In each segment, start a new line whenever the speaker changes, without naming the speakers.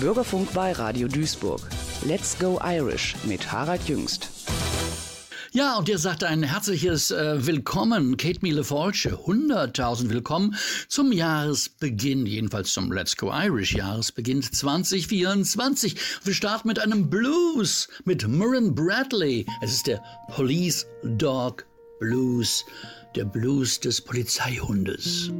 Bürgerfunk bei Radio Duisburg. Let's Go Irish mit Harald Jüngst.
Ja, und ihr sagt ein herzliches äh, Willkommen, Kate Miele Forge, 100.000 Willkommen zum Jahresbeginn, jedenfalls zum Let's Go Irish Jahresbeginn 2024. Wir starten mit einem Blues mit Murren Bradley. Es ist der Police Dog Blues, der Blues des Polizeihundes.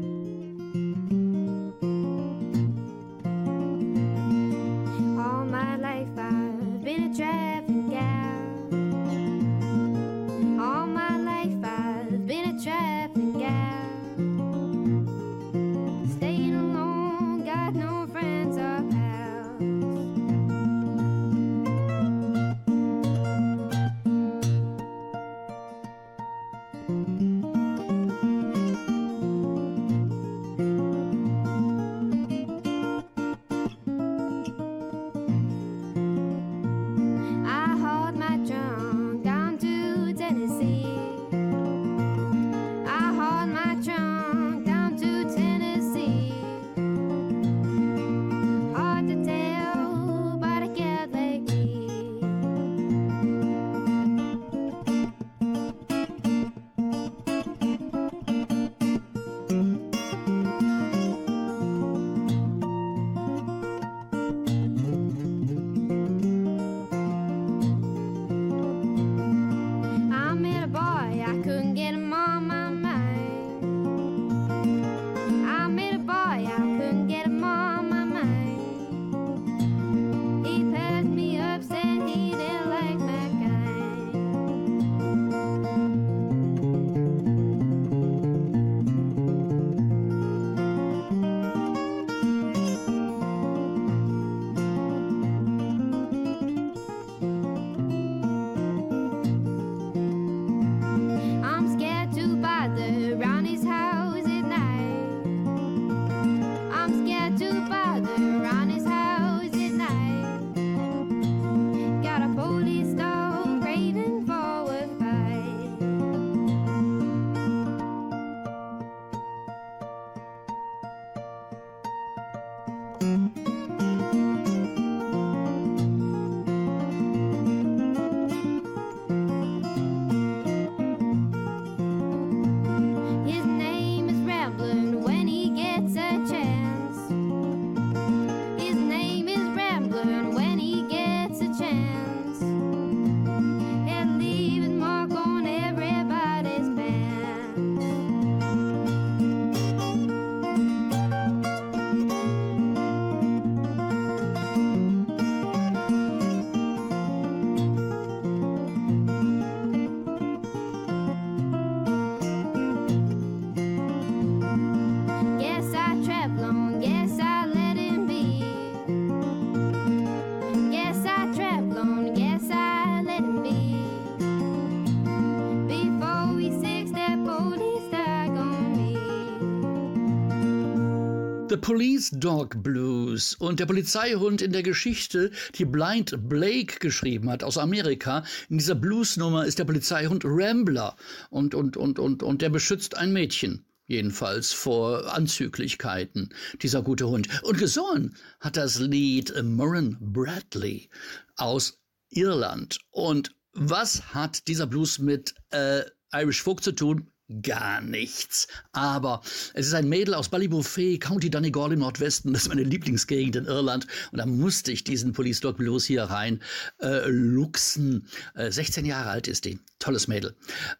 Police Dog Blues und der Polizeihund in der Geschichte, die Blind Blake geschrieben hat aus Amerika. In dieser Bluesnummer ist der Polizeihund Rambler und, und, und, und, und der beschützt ein Mädchen. Jedenfalls vor Anzüglichkeiten, dieser gute Hund. Und gesungen hat das Lied Murren Bradley aus Irland. Und was hat dieser Blues mit äh, Irish Folk zu tun? Gar nichts. Aber es ist ein Mädel aus Ballybofey, County Donegal im Nordwesten. Das ist meine Lieblingsgegend in Irland. Und da musste ich diesen Police Dog Blues hier rein äh, luxen. Äh, 16 Jahre alt ist die. Tolles Mädel.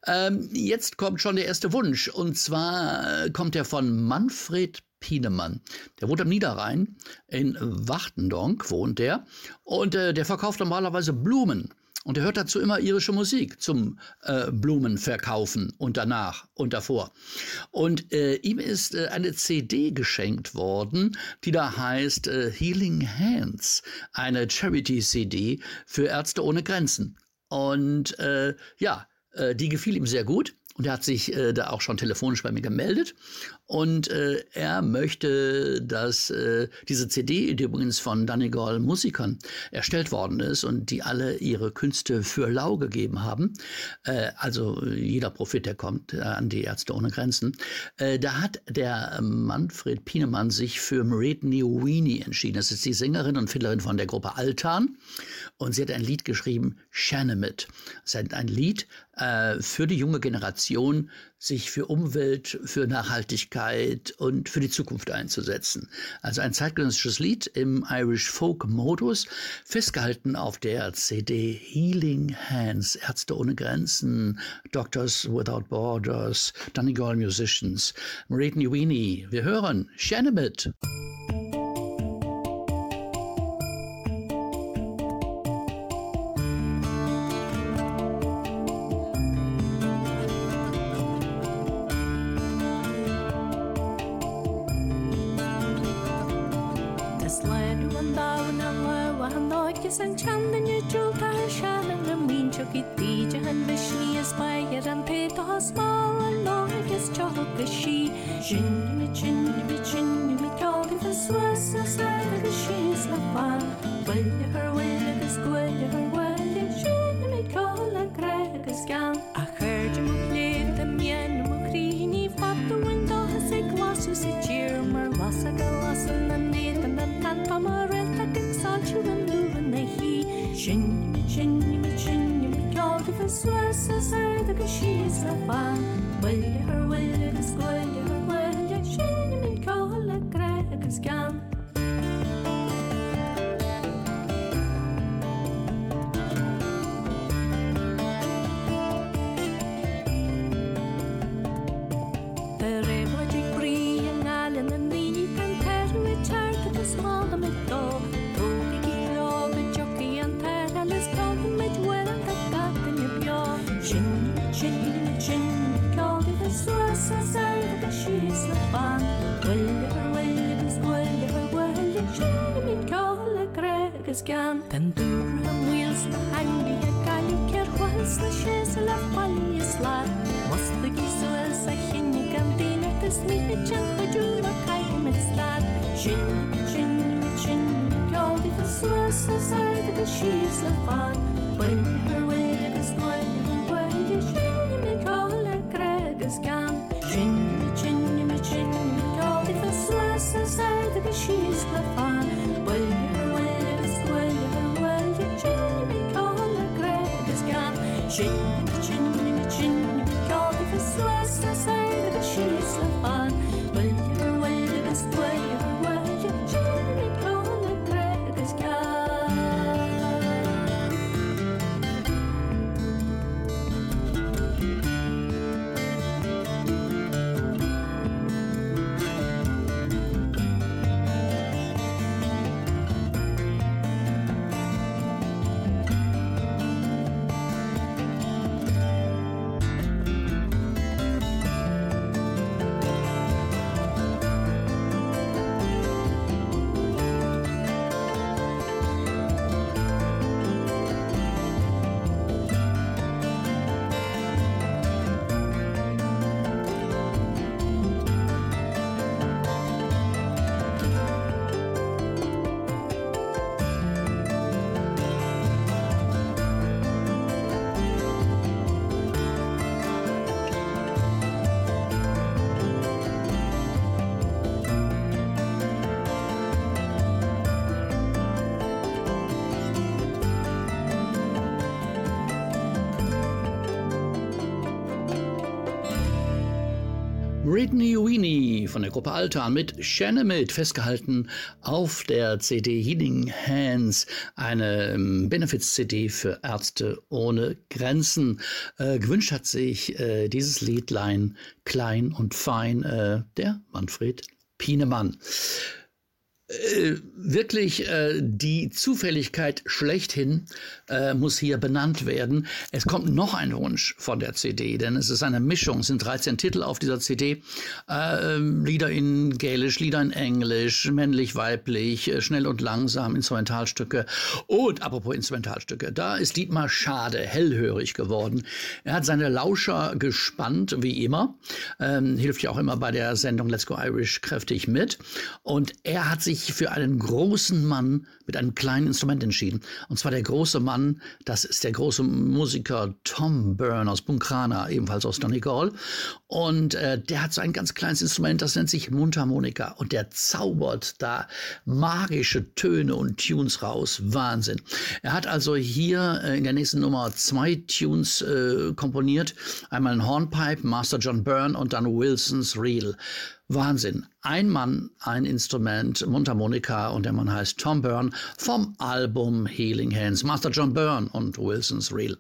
Ähm, jetzt kommt schon der erste Wunsch. Und zwar äh, kommt der von Manfred Pienemann. Der wohnt am Niederrhein. In Wachtendonk wohnt der. Und äh, der verkauft normalerweise Blumen. Und er hört dazu immer irische Musik zum äh, Blumenverkaufen und danach und davor. Und äh, ihm ist äh, eine CD geschenkt worden, die da heißt äh, Healing Hands, eine Charity-CD für Ärzte ohne Grenzen. Und äh, ja, äh, die gefiel ihm sehr gut. Und er hat sich äh, da auch schon telefonisch bei mir gemeldet. Und äh, er möchte, dass äh, diese CD, die übrigens von Donegal Musikern erstellt worden ist und die alle ihre Künste für lau gegeben haben, äh, also jeder Profit, der kommt äh, an die Ärzte ohne Grenzen, äh, da hat der Manfred Pienemann sich für Mairead Weenie entschieden. Das ist die Sängerin und Fiddlerin von der Gruppe Altan. Und sie hat ein Lied geschrieben, Shanamit. Das ist ein Lied äh, für die junge Generation, sich für Umwelt, für Nachhaltigkeit und für die Zukunft einzusetzen. Also ein zeitgenössisches Lied im Irish Folk Modus, festgehalten auf der CD Healing Hands, Ärzte ohne Grenzen, Doctors Without Borders, Donegal Musicians, Mairead Niwini. Wir hören Shanamit.
والبس والبس شال من كهلك راكز كان تندورهم ويصلح عندي هك عليك الخلص شاز لفقل يصلح مصدق يسوى سخيني كم دينا تسميه جنب جورك قيم تسلات جن جن جن كودي في السوى السوى سايد بشي يصلح والبس sa a
Britney Weenie von der Gruppe Altan mit Shanamid festgehalten auf der CD Healing Hands, eine ähm, Benefits-CD für Ärzte ohne Grenzen. Äh, gewünscht hat sich äh, dieses Liedlein Klein und Fein äh, der Manfred Pienemann. Äh, wirklich äh, die Zufälligkeit schlechthin äh, muss hier benannt werden. Es kommt noch ein Wunsch von der CD, denn es ist eine Mischung. Es sind 13 Titel auf dieser CD. Äh, Lieder in Gälisch, Lieder in Englisch, männlich, weiblich, äh, schnell und langsam, Instrumentalstücke. Und apropos Instrumentalstücke, da ist Dietmar Schade hellhörig geworden. Er hat seine Lauscher gespannt, wie immer. Ähm, hilft ja auch immer bei der Sendung Let's Go Irish kräftig mit. Und er hat sich sich für einen großen Mann mit einem kleinen Instrument entschieden. Und zwar der große Mann, das ist der große Musiker Tom Byrne aus Bunkrana, ebenfalls aus Donegal. Und äh, der hat so ein ganz kleines Instrument, das nennt sich Mundharmonika. Und der zaubert da magische Töne und Tunes raus. Wahnsinn. Er hat also hier äh, in der nächsten Nummer zwei Tunes äh, komponiert. Einmal ein Hornpipe, Master John Byrne und dann Wilson's Reel. Wahnsinn. Ein Mann, ein Instrument, Mundharmonika und der Mann heißt Tom Byrne vom Album Healing Hands. Master John Byrne und Wilson's Reel.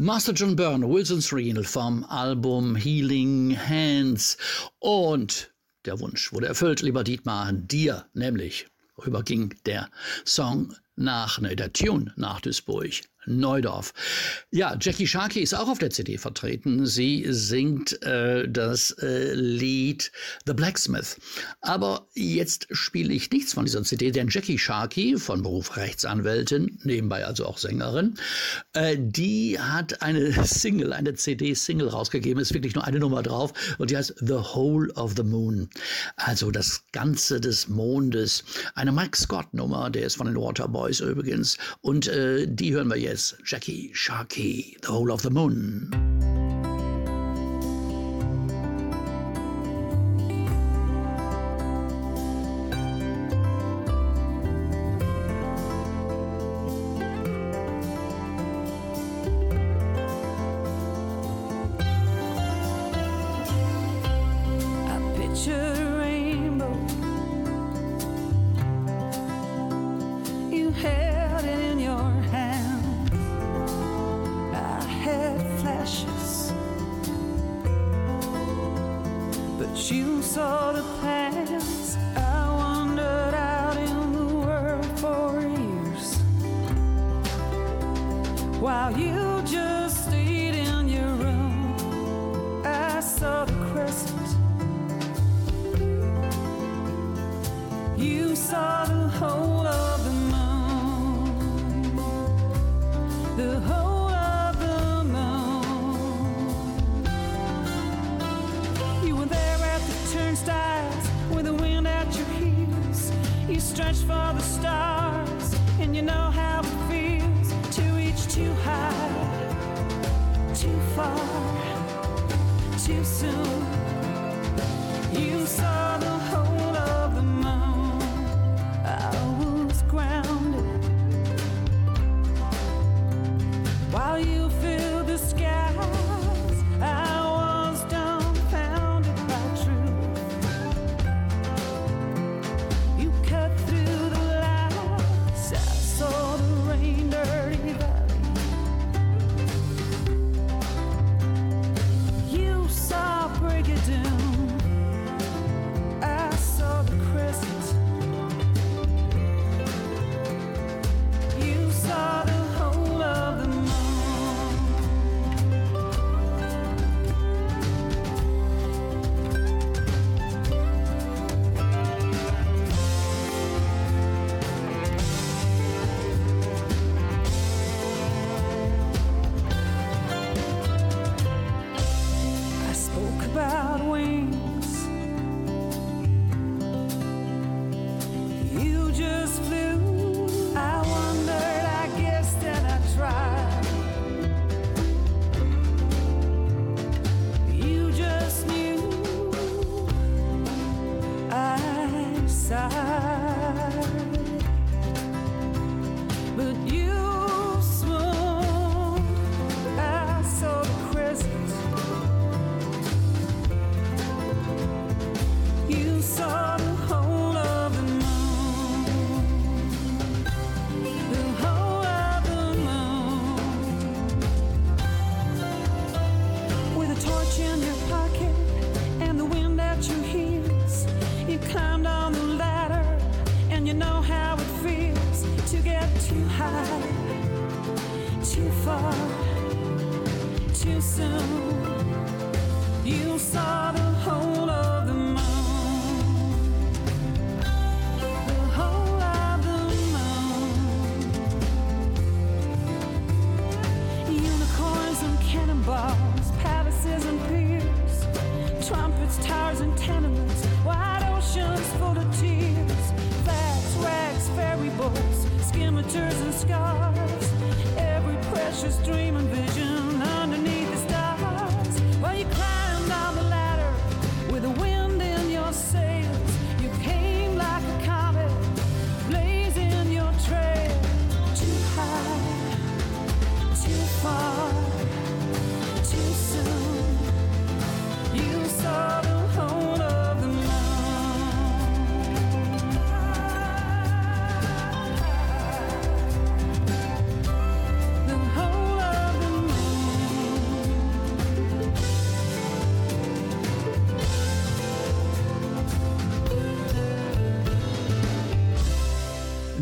Master John Byrne, Wilson's Reel vom Album Healing Hands. Und der Wunsch wurde erfüllt, lieber Dietmar, dir nämlich rüberging der Song nach, ne, der Tune nach Duisburg. Neudorf. Ja, Jackie Sharkey ist auch auf der CD vertreten. Sie singt äh, das äh, Lied The Blacksmith. Aber jetzt spiele ich nichts von dieser CD, denn Jackie Sharkey, von Beruf Rechtsanwältin, nebenbei also auch Sängerin, äh, die hat eine Single, eine CD-Single rausgegeben, ist wirklich nur eine Nummer drauf und die heißt The Whole of the Moon. Also das Ganze des Mondes. Eine Mike Scott-Nummer, der ist von den Waterboys übrigens. Und äh, die hören wir jetzt. Jackie Sharkey, The Whole of the Moon. while you just soon.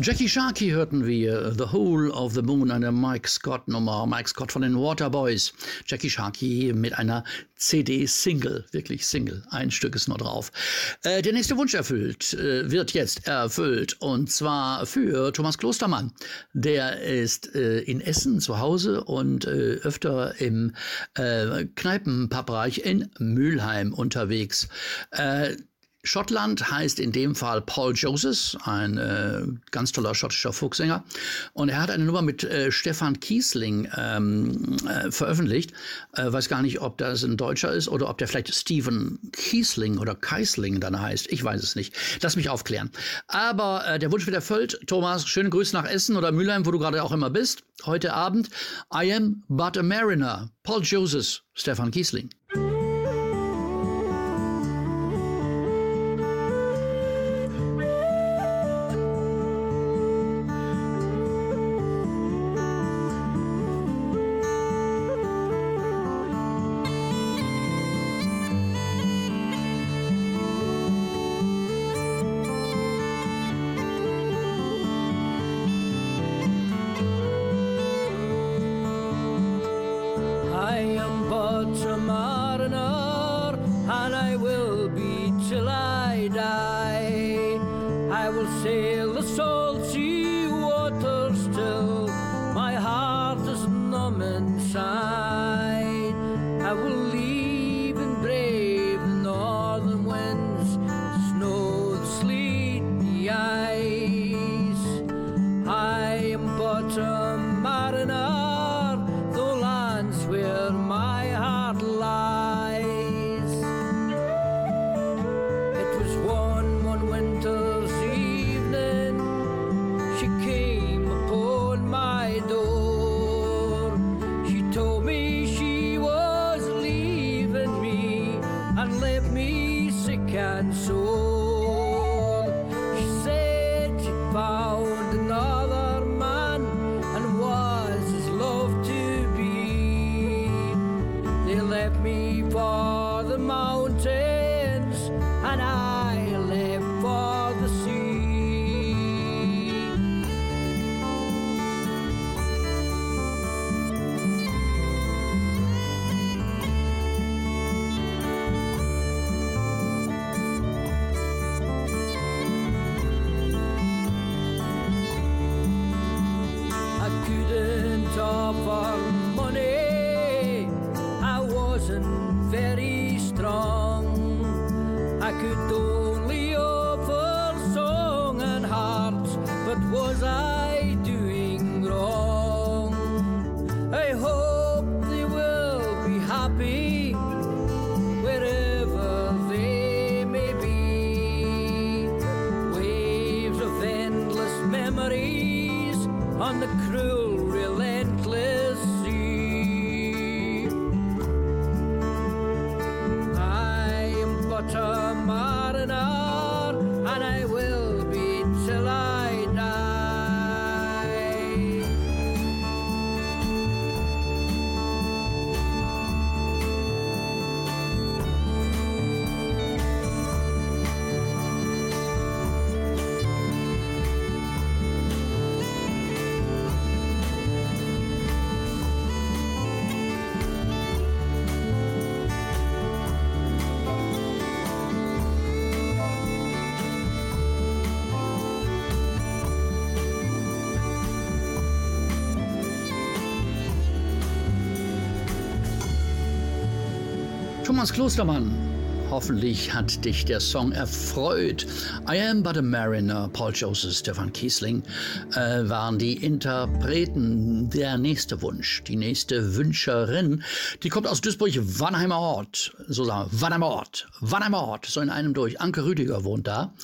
Jackie Sharkey hörten wir The Whole of the Moon, eine Mike Scott Nummer, Mike Scott von den Waterboys. Jackie Sharkey mit einer CD-Single, wirklich Single, ein Stück ist nur drauf. Äh, der nächste Wunsch erfüllt, äh, wird jetzt erfüllt und zwar für Thomas Klostermann. Der ist äh, in Essen zu Hause und äh, öfter im äh, Kneipenpappbereich in Mülheim unterwegs. Schottland heißt in dem Fall Paul Joseph, ein äh, ganz toller schottischer Folksänger. Und er hat eine Nummer mit äh, Stefan Kiesling ähm, äh, veröffentlicht. Äh, weiß gar nicht, ob das ein Deutscher ist oder ob der vielleicht Stephen Kiesling oder Keisling dann heißt. Ich weiß es nicht. Lass mich aufklären. Aber äh, der Wunsch wird erfüllt. Thomas, schöne Grüße nach Essen oder Mülheim, wo du gerade auch immer bist. Heute Abend. I am but a mariner. Paul Joseph, Stefan Kiesling. say memories on the cruel Thomas Klostermann. Hoffentlich hat dich der Song erfreut. I Am But a Mariner, Paul Joseph, Stefan Kiesling äh, waren die Interpreten. Der nächste Wunsch, die nächste Wünscherin, die kommt aus Duisburg-Wannheimer Ort. So sagen wir, Wannheimer Ort. Wannheimer Ort, so in einem durch. Anke Rüdiger wohnt da.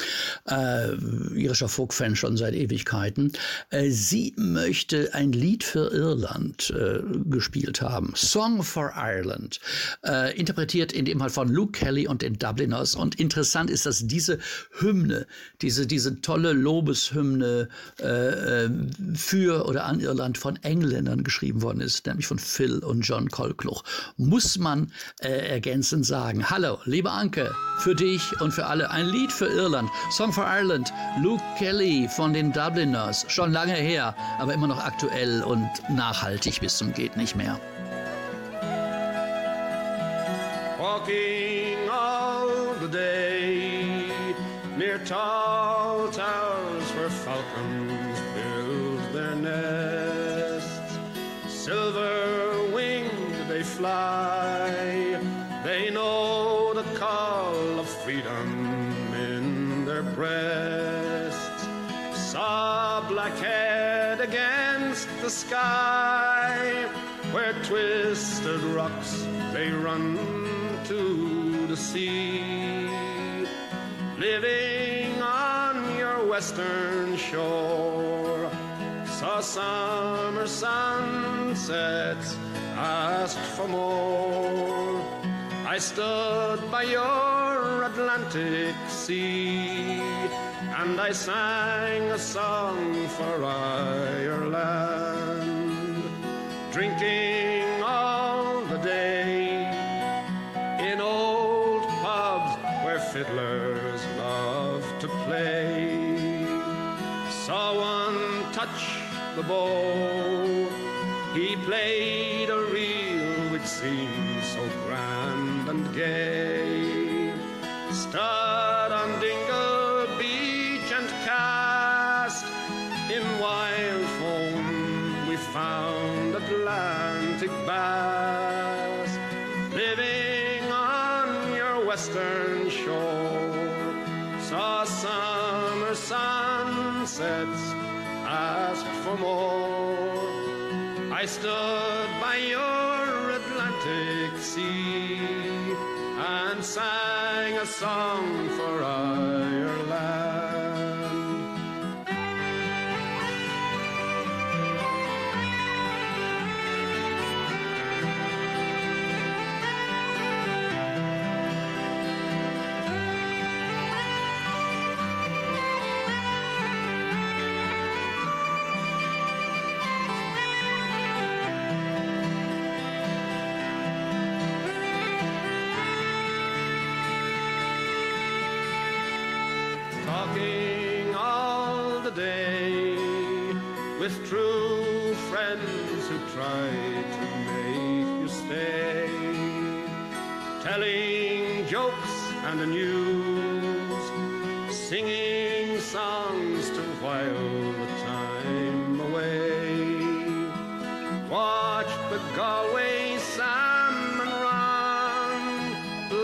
Äh, irischer Folk-Fan schon seit Ewigkeiten. Äh, sie möchte ein Lied für Irland äh, gespielt haben. Song for Ireland. Äh, interpretiert in dem Fall von Luke Kelly und den Dubliners. Und interessant ist, dass diese Hymne, diese, diese tolle Lobeshymne äh, äh, für oder an Irland von Engländern geschrieben worden ist, nämlich von Phil und John Kolkluch. Muss man äh, ergänzend sagen. Hallo, liebe Anke, für dich und für alle ein Lied für Irland. Song for Ireland, Luke Kelly von den Dubliners. Schon lange her, aber immer noch aktuell und nachhaltig bis zum geht nicht mehr.
Walking all the day near tall towers where falcons build their nests. Silver winged they fly, they know the call of freedom in their breasts. Saw black head against the sky where twisted rocks they run to the sea. Living on your western shore, saw summer sunsets, asked for more. I stood by your Atlantic Sea and I sang a song for Ireland, drinking the bow, he played a reel which seemed so grand and gay. Stood on Dingle Beach and cast in wild foam. We found Atlantic bass living on your western shore. Saw summer sunsets, for more. I stood by your Atlantic sea and sang a song for Ireland. The news, singing songs to while the time away. Watch the Galway salmon run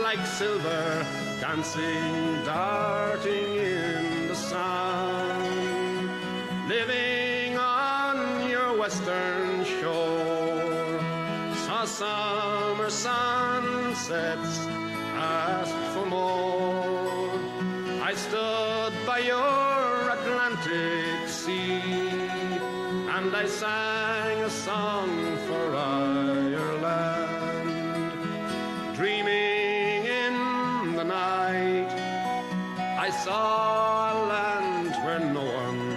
like silver dancing, darting in the sun, living on your western shore. Saw summer sunsets, I saw a land where no one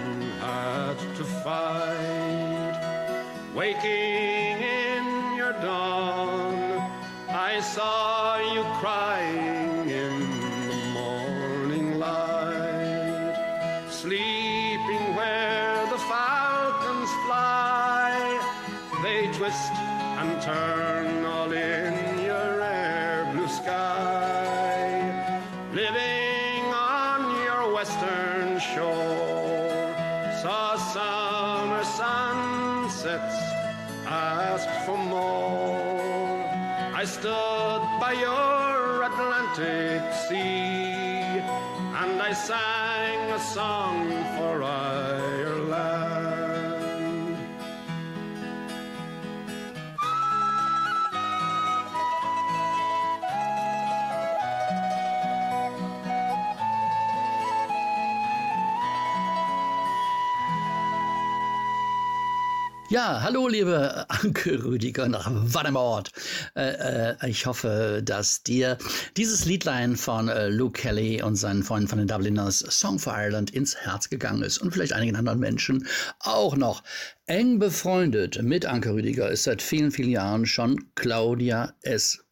Ja, hallo, liebe Anke Rüdiger nach Wannemort. Äh, äh, ich hoffe, dass dir dieses Liedlein von äh, Luke Kelly und seinen Freunden von den Dubliners Song for Ireland ins Herz gegangen ist und vielleicht einigen anderen Menschen auch noch. Eng befreundet mit Anke Rüdiger ist seit vielen, vielen Jahren schon Claudia S.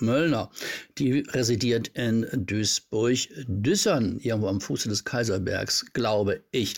Möllner. Die residiert in Duisburg-Düssern, irgendwo am Fuße des Kaiserbergs, glaube ich.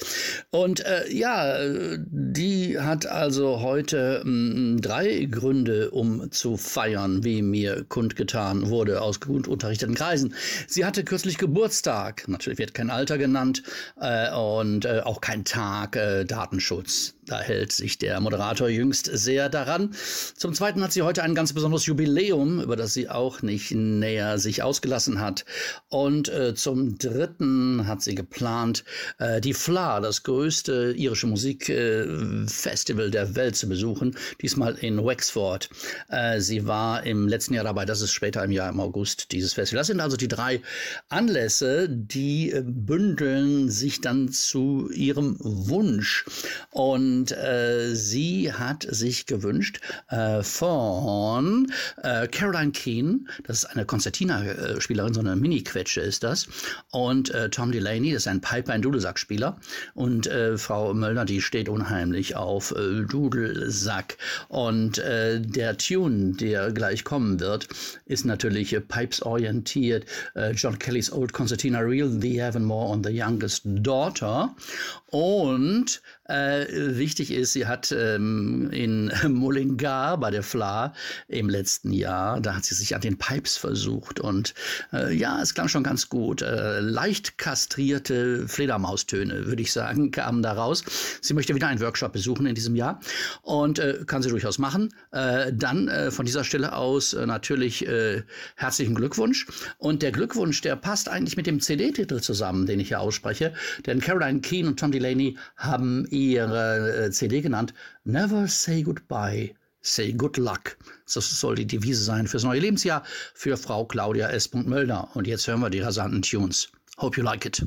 Und äh, ja, die hat also heute mh, hm, drei Gründe, um zu feiern, wie mir kundgetan wurde aus gut unterrichteten Kreisen. Sie hatte kürzlich Geburtstag, natürlich wird kein Alter genannt äh, und äh, auch kein Tag, äh, Datenschutz. Da hält sich der Moderator jüngst sehr daran. Zum Zweiten hat sie heute ein ganz besonderes Jubiläum, über das sie auch nicht näher sich ausgelassen hat. Und äh, zum Dritten hat sie geplant, äh, die FLA, das größte irische Musikfestival äh, der Welt, zu besuchen. Diesmal in Wexford. Äh, sie war im letzten Jahr dabei, das ist später im Jahr im August dieses Festival. Das sind also die drei Anlässe, die äh, bündeln sich dann zu ihrem Wunsch. Und äh, sie hat sich gewünscht äh, von äh, Caroline Keane, das ist eine Konzertina-Spielerin, so eine Mini-Quetsche ist das, und äh, Tom Delaney, das ist ein Piper, ein Dudelsack-Spieler. Und äh, Frau Möllner, die steht unheimlich auf äh, Dudelsack. Und der Tune, der gleich kommen wird, ist natürlich Pipes orientiert. John Kellys Old Concertina Reel, The Avonmore on the Youngest Daughter. Und äh, wichtig ist, sie hat ähm, in Mullingar bei der FLA im letzten Jahr, da hat sie sich an den Pipes versucht und äh, ja, es klang schon ganz gut. Äh, leicht kastrierte Fledermaustöne, würde ich sagen, kamen da raus. Sie möchte wieder einen Workshop besuchen in diesem Jahr und äh, kann sie durchaus machen. Äh, dann äh, von dieser Stelle aus natürlich herzlichen Glückwunsch. Und der Glückwunsch, der passt eigentlich mit dem CD-Titel zusammen, den ich hier ausspreche, denn Caroline Keane und Tom Delaney haben ihre äh, CD genannt Never Say Goodbye. Say Good Luck. Das soll die Devise sein fürs neue Lebensjahr für Frau Claudia S. Möllner. Und jetzt hören wir die rasanten Tunes. Hope you like it.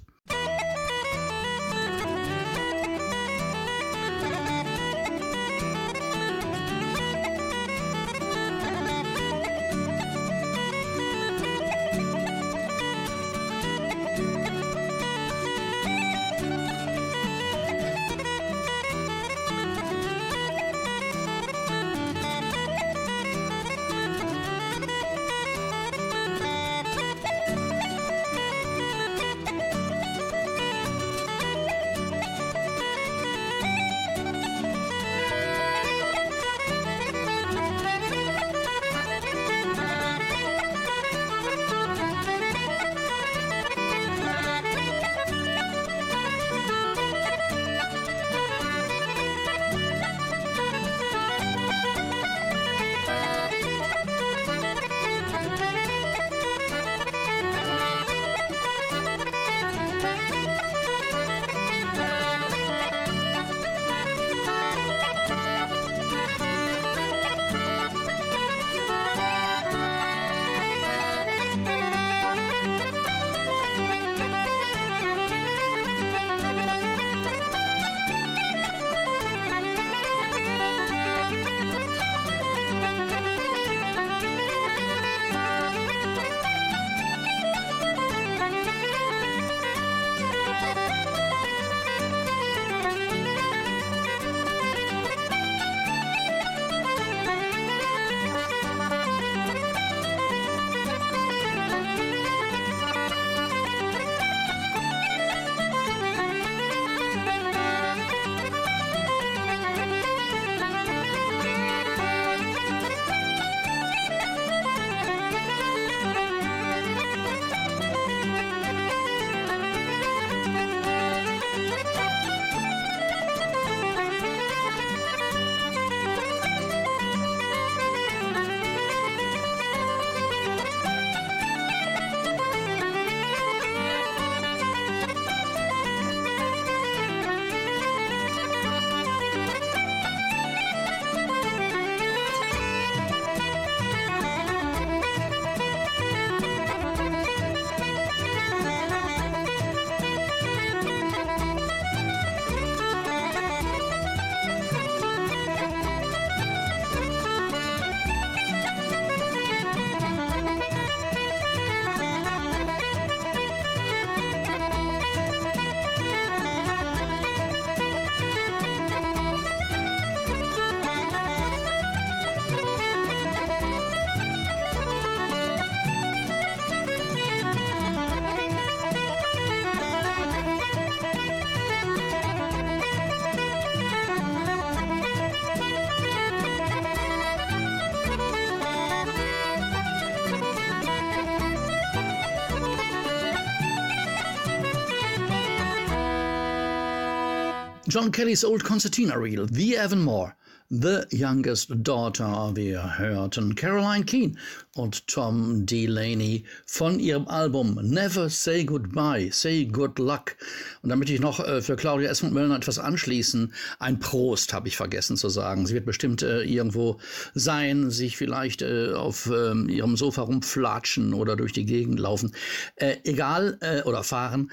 John Kelly's Old Concertina Reel, The Evanmore. The Youngest Daughter. Wir hörten Caroline Keane und Tom Delaney von ihrem Album Never Say Goodbye, Say Good Luck. Und da möchte ich noch äh, für Claudia Esmond Möllner etwas anschließen. Ein Prost habe ich vergessen zu sagen. Sie wird bestimmt äh, irgendwo sein, sich vielleicht äh, auf ähm, ihrem Sofa rumflatschen oder durch die Gegend laufen. Äh, egal, äh, oder fahren.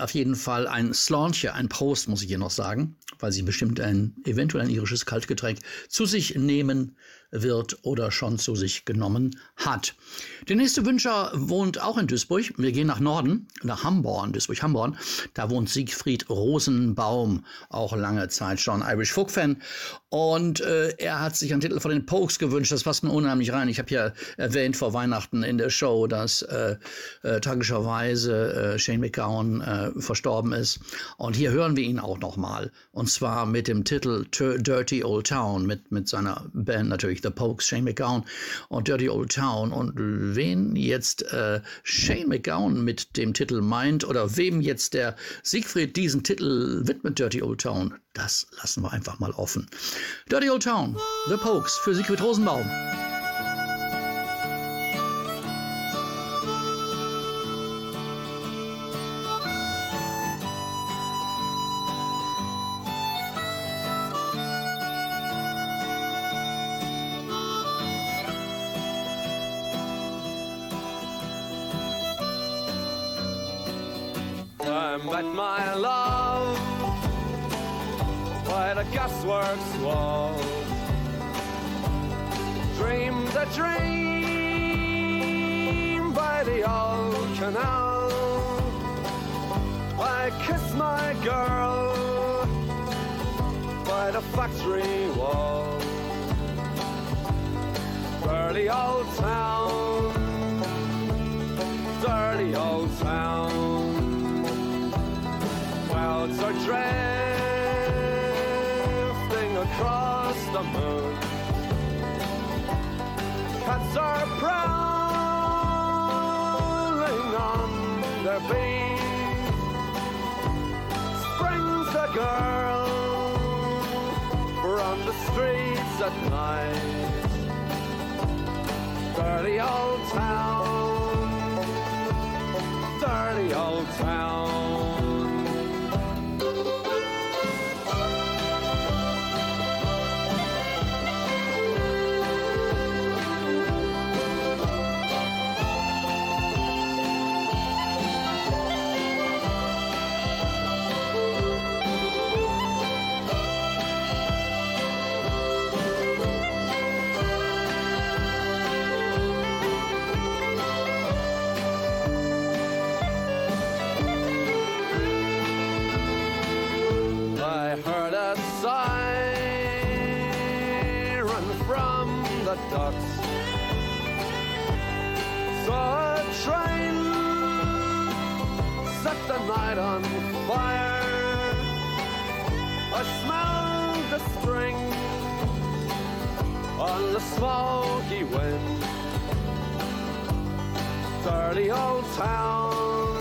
Auf jeden Fall ein Slaunche, ein Prost, muss ich ihr noch sagen, weil sie bestimmt ein eventuell ein irisches Kaltgetränk Getränk zu sich nehmen wird oder schon zu sich genommen hat. Der nächste Wünscher wohnt auch in Duisburg. Wir gehen nach Norden, nach Hamborn, Duisburg-Hamborn. Da wohnt Siegfried Rosenbaum, auch lange Zeit schon Irish Folk-Fan. Und äh, er hat sich einen Titel von den Pokes gewünscht. Das passt mir unheimlich rein. Ich habe ja erwähnt vor Weihnachten in der Show, dass äh, äh, tragischerweise äh, Shane McGowan äh, verstorben ist. Und hier hören wir ihn auch nochmal. Und zwar mit dem Titel Dirty Old Town, mit, mit seiner Band natürlich The Pokes, Shane McGowan und Dirty Old Town. Und wen jetzt äh, Shane McGowan mit dem Titel meint oder wem jetzt der Siegfried diesen Titel widmet, Dirty Old Town, das lassen wir einfach mal offen. Dirty Old Town, The Pokes für Siegfried Rosenbaum.
Gasworks wall. Dreamed a dream by the old canal. I kissed my girl by the factory wall. Dirty old town, dirty old town clouds are drifting the moon. Cats are prowling on their beat. Springs a girl from the streets at night. Dirty old town, dirty old town. Night on fire. I smelled the spring on the smoky wind. Dirty old town,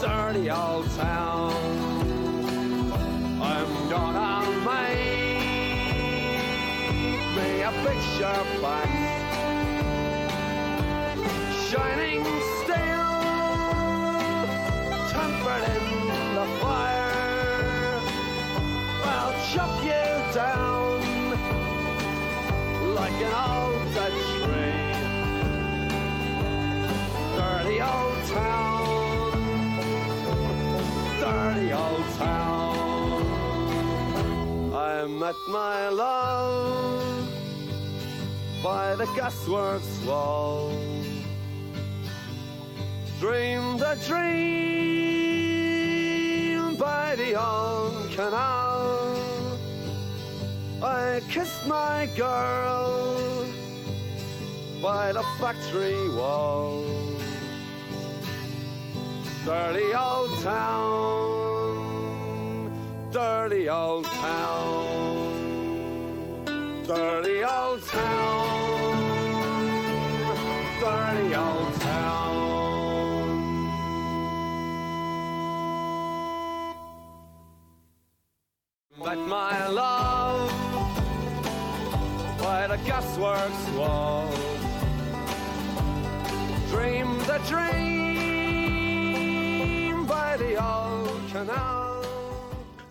dirty old town. I'm gonna make me a picture box shining in the fire. I'll chop you down like an old Dutch tree. Dirty old town. Dirty old town. I met my love by the gasworks wall. Dreamed a dream by the old canal. I kissed my girl by the factory wall. Dirty old town, dirty old town dirty old town, dirty old But my love, by the
gasworks wall, dream the dream by the old canal.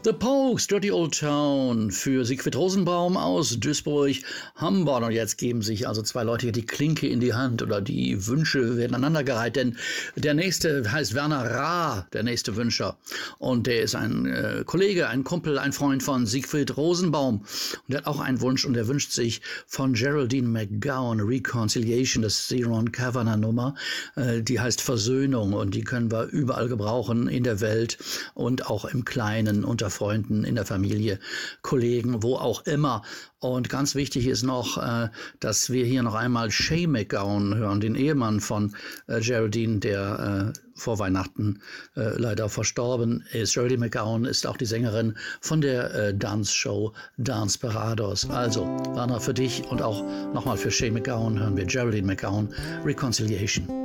The Pokes, Dirty Old Town für Siegfried Rosenbaum aus Duisburg, Hamburg. Und jetzt geben sich also zwei Leute hier die Klinke in die Hand oder die Wünsche werden aneinandergereiht, denn der nächste heißt Werner Ra, der nächste Wünscher. Und der ist ein äh, Kollege, ein Kumpel, ein Freund von Siegfried Rosenbaum. Und der hat auch einen Wunsch und er wünscht sich von Geraldine McGowan Reconciliation, das ist die Ron Kavanagh Nummer. Äh, die heißt Versöhnung und die können wir überall gebrauchen in der Welt und auch im Kleinen unter Freunden, in der Familie, Kollegen, wo auch immer. Und ganz wichtig ist noch, äh, dass wir hier noch einmal Shay McGowan hören, den Ehemann von äh, Geraldine, der äh, vor Weihnachten äh, leider verstorben ist. Geraldine McGowan ist auch die Sängerin von der äh, Dance-Show Dance Parados. Also, Werner, für dich und auch nochmal für Shay McGowan hören wir Geraldine McGowan, Reconciliation.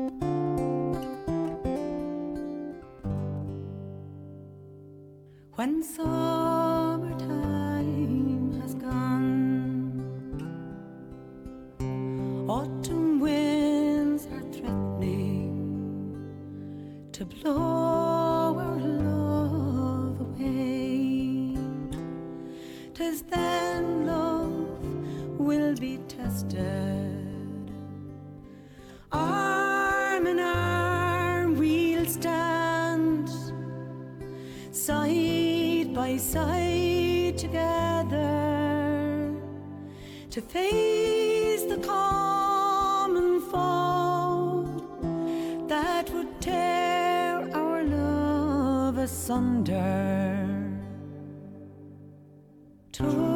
One so asunder. True.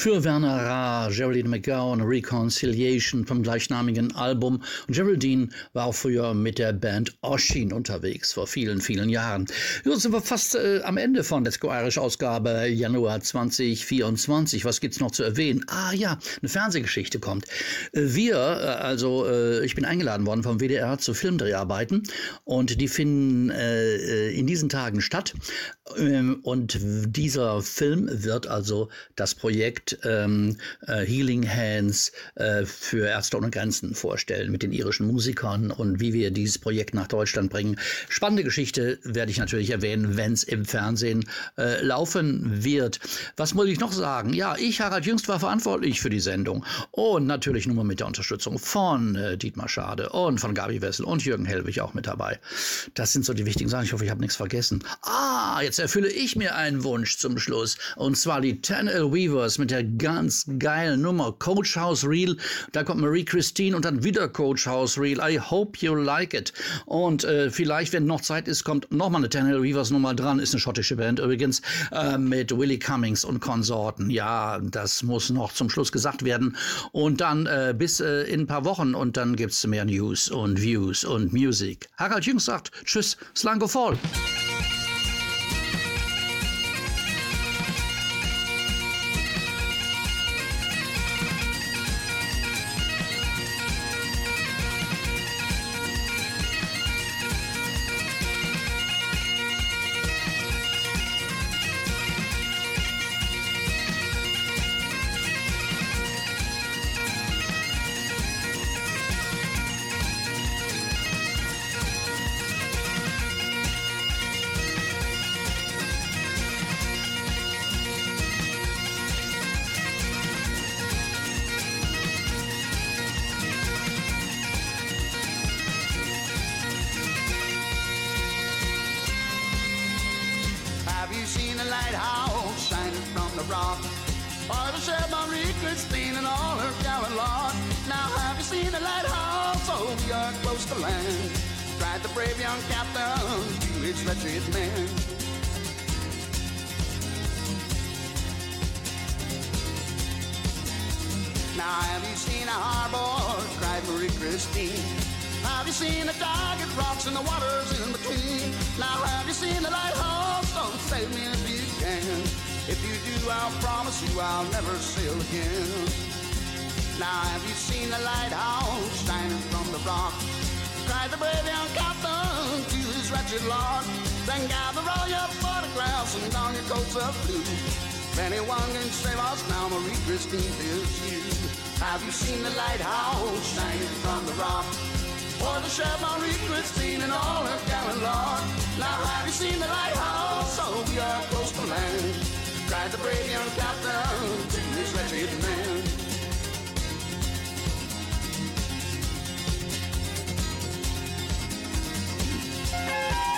Für Werner Ra, Geraldine McGowan, Reconciliation vom gleichnamigen Album. Und Geraldine war auch früher mit der Band Oshin unterwegs, vor vielen, vielen Jahren. Jetzt sind wir fast äh, am Ende von Let's Go Irish Ausgabe Januar 2024. Was gibt's noch zu erwähnen? Ah ja, eine Fernsehgeschichte kommt. Äh, wir, äh, also äh, ich bin eingeladen worden vom WDR zu Filmdreharbeiten und die finden äh, äh, in diesen Tagen statt. Ähm, und dieser Film wird also das Projekt ähm, äh, Healing Hands äh, für Ärzte ohne Grenzen vorstellen mit den irischen Musikern und wie wir dieses Projekt nach Deutschland bringen. Spannende Geschichte werde ich natürlich erwähnen, wenn es im Fernsehen äh, laufen wird. Was muss ich noch sagen? Ja, ich, Harald Jüngst, war verantwortlich für die Sendung und natürlich nur mit der Unterstützung von äh, Dietmar Schade und von Gabi Wessel und Jürgen Hellwig auch mit dabei. Das sind so die wichtigen Sachen. Ich hoffe, ich habe nichts vergessen. Ah, jetzt erfülle ich mir einen Wunsch zum Schluss. Und zwar die Ten Weavers mit der ganz geilen Nummer Coach House Reel. Da kommt Marie Christine und dann wieder Coach House Reel. I hope you like it. Und äh, vielleicht, wenn noch Zeit ist, kommt nochmal eine Ten L Weavers Nummer dran. Ist eine schottische Band übrigens äh, mit Willie Cummings und Konsorten. Ja, das muss noch zum Schluss gesagt werden. Und dann äh, bis äh, in ein paar Wochen und dann gibt es mehr News und Views und Music. Harald Jüngst sagt Tschüss, Slango Fall.
I'll never sail again. Now have you seen the lighthouse shining from the rock? Cried the brave young captain to his wretched lord. Then gather all your photographs and down your coats of blue. If anyone can save us now, Marie Christine, is you. Have you seen the lighthouse shining from the rock? For the ship Marie Christine and all her gallant lord. Now have you seen the lighthouse? Oh, we are close to land. Cried the brave young captain to his wretched man. Thank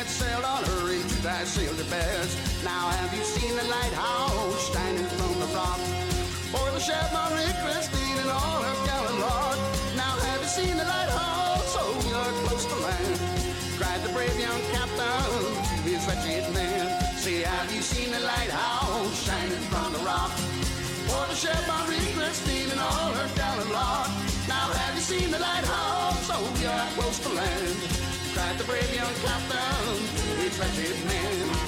that sailed on her reach, I sailed the best. Now have you seen the lighthouse shining from the rock? Or the ship Marie Christine and all her gallant lord? Now have you seen the lighthouse? Oh, you're close to land. Cried the brave young captain to his wretched men. Say, have you seen the lighthouse shining from the rock? Or the ship Marie Christine and all her gallant lord? Seen the lighthouse? Oh, you're close to land. Cried the brave young captain, each wretched man.